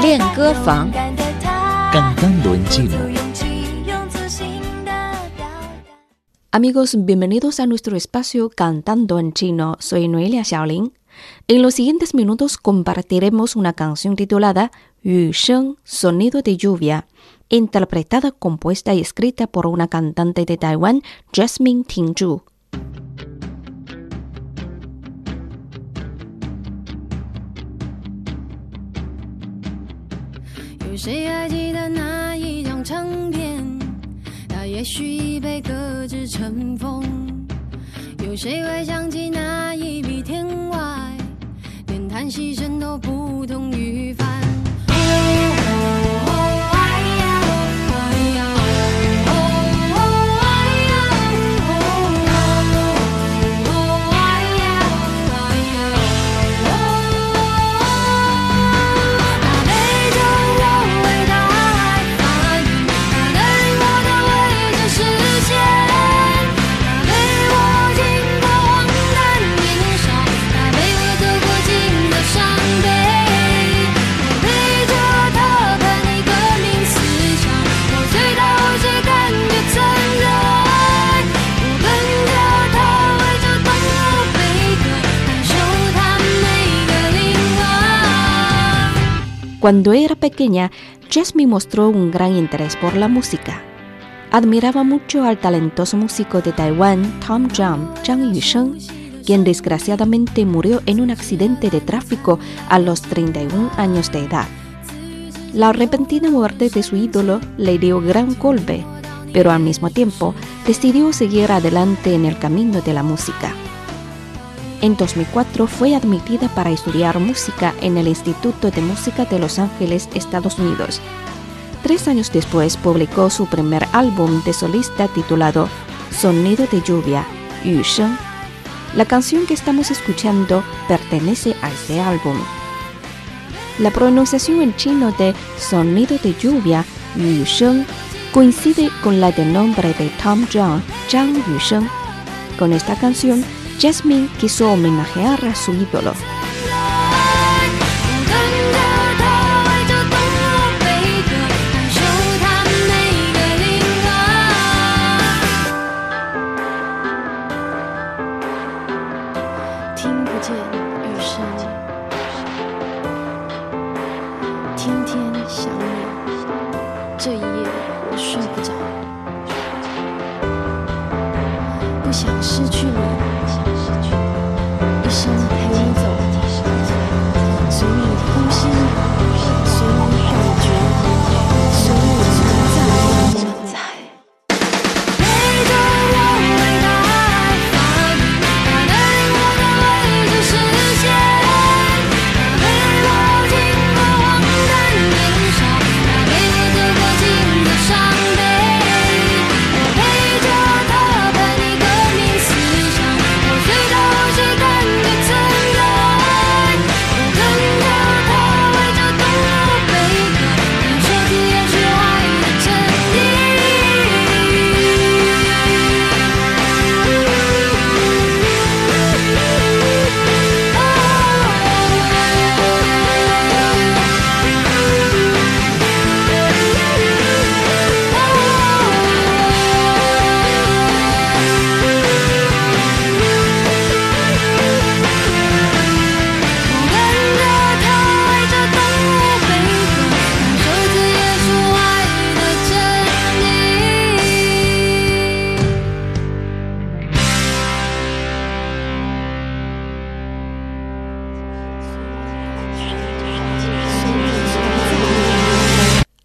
练歌房 Cantando en chino. Amigos, bienvenidos a nuestro espacio Cantando en Chino. Soy Noelia Xiaolin. En los siguientes minutos compartiremos una canción titulada Yu Sheng, Sonido de Lluvia, interpretada, compuesta y escrita por una cantante de Taiwán, Jasmine Tingzhu. 谁还记得那一张唱片？它也许已被搁置尘封。有谁会想起那一笔天外，连叹息声都不同于凡？Cuando era pequeña, Jasmine mostró un gran interés por la música. Admiraba mucho al talentoso músico de Taiwán, Tom Zhang, Zhang Yusheng, quien desgraciadamente murió en un accidente de tráfico a los 31 años de edad. La repentina muerte de su ídolo le dio gran golpe, pero al mismo tiempo decidió seguir adelante en el camino de la música. En 2004 fue admitida para estudiar música en el Instituto de Música de Los Ángeles, Estados Unidos. Tres años después publicó su primer álbum de solista titulado Sonido de Lluvia, Yu Sheng. La canción que estamos escuchando pertenece a este álbum. La pronunciación en chino de Sonido de Lluvia, Yu Sheng, coincide con la del nombre de Tom Zhang, Zhang Yusheng. Con esta canción, Jasmine quiso homenajear a su ídolo.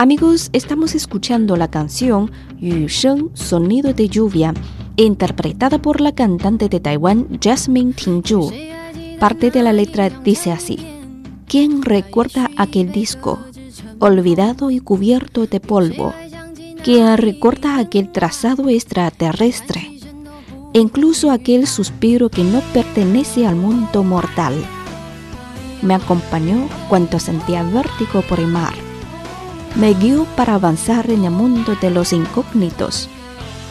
Amigos, estamos escuchando la canción Yu Sheng, Sonido de Lluvia, interpretada por la cantante de Taiwán Jasmine Tingzhu. Parte de la letra dice así: ¿Quién recuerda aquel disco, olvidado y cubierto de polvo? ¿Quién recuerda aquel trazado extraterrestre? Incluso aquel suspiro que no pertenece al mundo mortal. Me acompañó cuando sentía vértigo por el mar me guió para avanzar en el mundo de los incógnitos.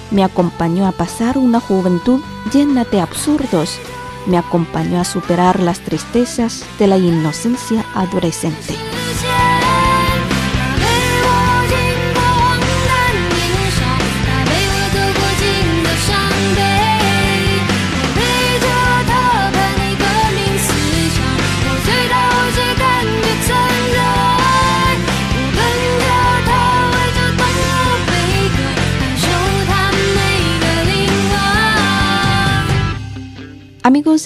Me acompañó a pasar una juventud llena de absurdos me acompañó a superar las tristezas de la inocencia adolescente.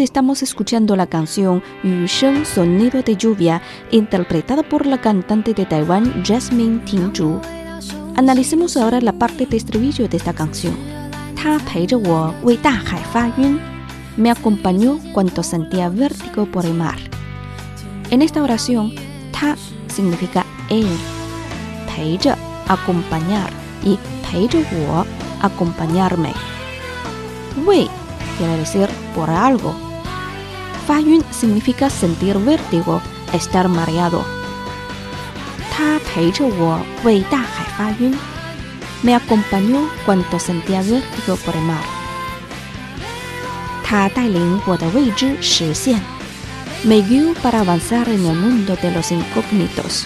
estamos escuchando la canción Yu Sheng Sonido de Lluvia, interpretada por la cantante de Taiwán Jasmine Ting-chu. Analicemos ahora la parte de estribillo de esta canción. Me acompañó cuando sentía vértigo por el mar. En esta oración, ta significa él, peija, acompañar, y peija acompañarme. Wei quiere decir por algo. Fayun significa sentir vértigo, estar mareado. Me acompañó cuando sentía vértigo por el mar. Me guió para avanzar en el mundo de los incógnitos.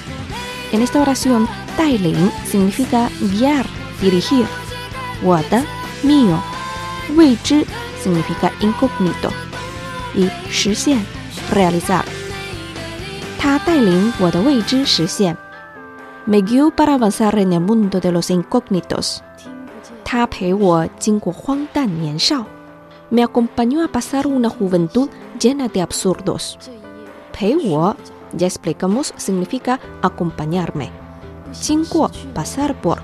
En esta oración, Tailing significa guiar, dirigir. Wada, mío. Wei significa incógnito. Y 实现 realizar. 他带领我的未知实现 me guió para avanzar en el mundo de los incógnitos. 他陪我经过荒诞年少 me acompañó a pasar una juventud llena de absurdos. 陪我 ya explicamos significa acompañarme. 经过 pasar por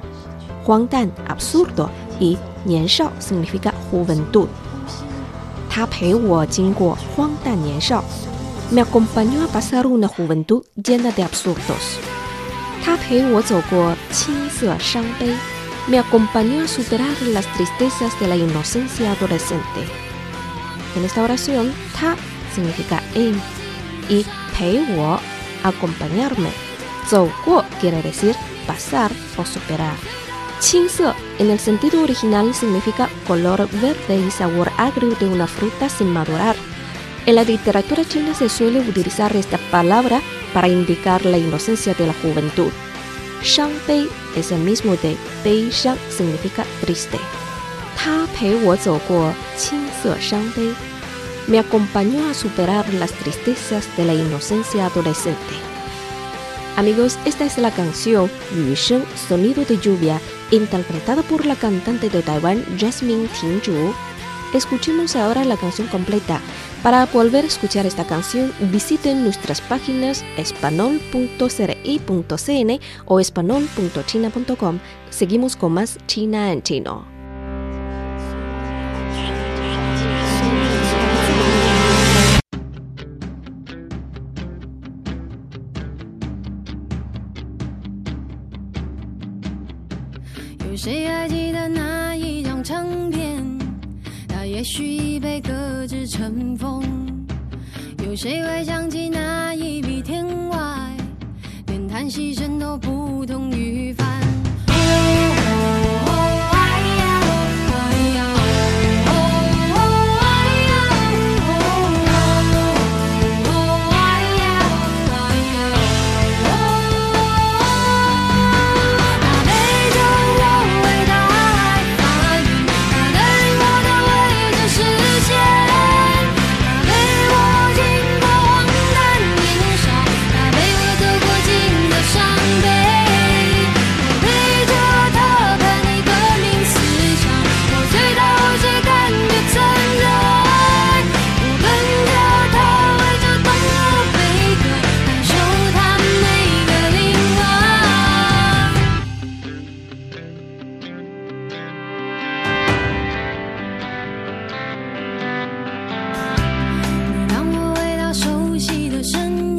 荒诞 absurdo y 年少 significa juventud. 他陪我经过荒诞年少 me acompañó a pasar una juventud llena de absurdos. 他陪我走过青涩伤悲 me acompañó a superar las tristezas de la inocencia adolescente. En esta oración, ta significa él y 陪我 acompañarme. 走过 quiere decir pasar o superar. Chinse en el sentido original significa color verde y sabor agrio de una fruta sin madurar. En la literatura china se suele utilizar esta palabra para indicar la inocencia de la juventud. Shang Bei es el mismo de Bei Shang, significa triste. Ta Pei Shang Bei me acompañó a superar las tristezas de la inocencia adolescente. Amigos, esta es la canción Yu Shen, Sonido de Lluvia, interpretada por la cantante de Taiwán Jasmine Tingzhu. Escuchemos ahora la canción completa. Para volver a escuchar esta canción, visiten nuestras páginas espanol.cri.cn o espanol.china.com. Seguimos con más China en chino. 有谁还记得那一张唱片？它也许已被搁置尘封。有谁会想起那一笔天外，连叹息声都不同于凡？声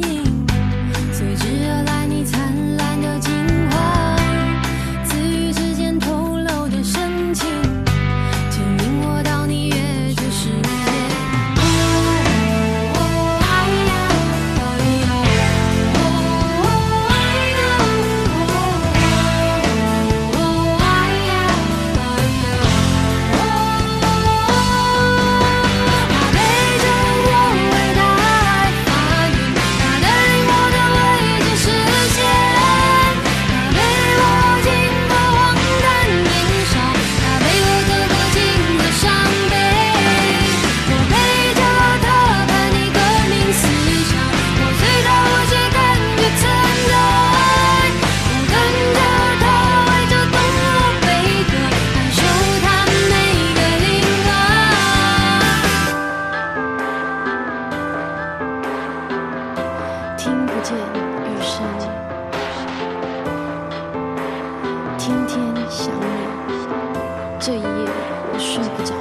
我睡不着，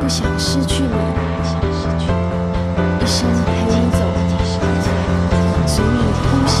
不想失去你，一生陪你走，只你呼吸。